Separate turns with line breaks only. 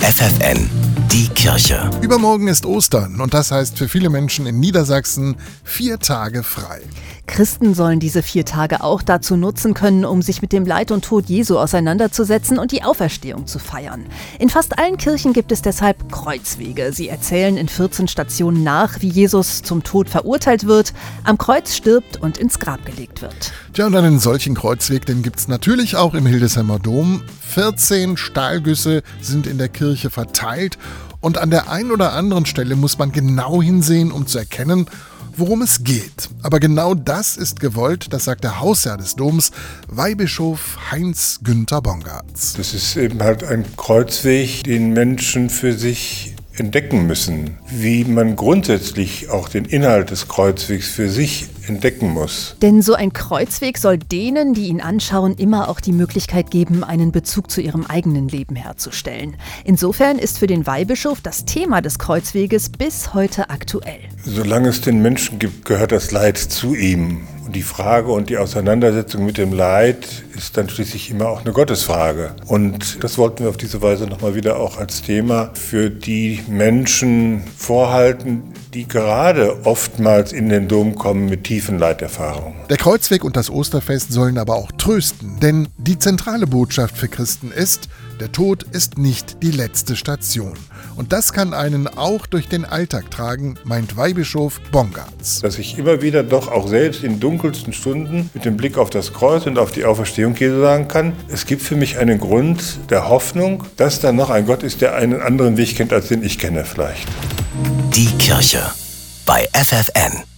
FFN, die Kirche.
Übermorgen ist Ostern und das heißt für viele Menschen in Niedersachsen vier Tage frei.
Christen sollen diese vier Tage auch dazu nutzen können, um sich mit dem Leid und Tod Jesu auseinanderzusetzen und die Auferstehung zu feiern. In fast allen Kirchen gibt es deshalb Kreuzwege. Sie erzählen in 14 Stationen nach, wie Jesus zum Tod verurteilt wird, am Kreuz stirbt und ins Grab gelegt wird.
Tja, und einen solchen Kreuzweg, den gibt es natürlich auch im Hildesheimer Dom. 14 Stahlgüsse sind in der Kirche verteilt und an der einen oder anderen Stelle muss man genau hinsehen, um zu erkennen, worum es geht. Aber genau das ist gewollt, das sagt der Hausherr des Doms, Weihbischof Heinz Günther Bongartz.
Das ist eben halt ein Kreuzweg, den Menschen für sich entdecken müssen, wie man grundsätzlich auch den Inhalt des Kreuzwegs für sich entdecken muss.
Denn so ein Kreuzweg soll denen, die ihn anschauen, immer auch die Möglichkeit geben, einen Bezug zu ihrem eigenen Leben herzustellen. Insofern ist für den Weihbischof das Thema des Kreuzweges bis heute aktuell.
Solange es den Menschen gibt, gehört das Leid zu ihm. Die Frage und die Auseinandersetzung mit dem Leid ist dann schließlich immer auch eine Gottesfrage. Und das wollten wir auf diese Weise nochmal wieder auch als Thema für die Menschen vorhalten, die gerade oftmals in den Dom kommen mit tiefen Leiterfahrungen.
Der Kreuzweg und das Osterfest sollen aber auch trösten, denn die zentrale Botschaft für Christen ist, der Tod ist nicht die letzte Station. Und das kann einen auch durch den Alltag tragen, meint Weihbischof Bongartz.
Dass ich immer wieder doch auch selbst in dunkelsten Stunden mit dem Blick auf das Kreuz und auf die Auferstehung Jesu sagen kann, es gibt für mich einen Grund der Hoffnung, dass da noch ein Gott ist, der einen anderen Weg kennt, als den ich kenne vielleicht.
Die Kirche bei FFN.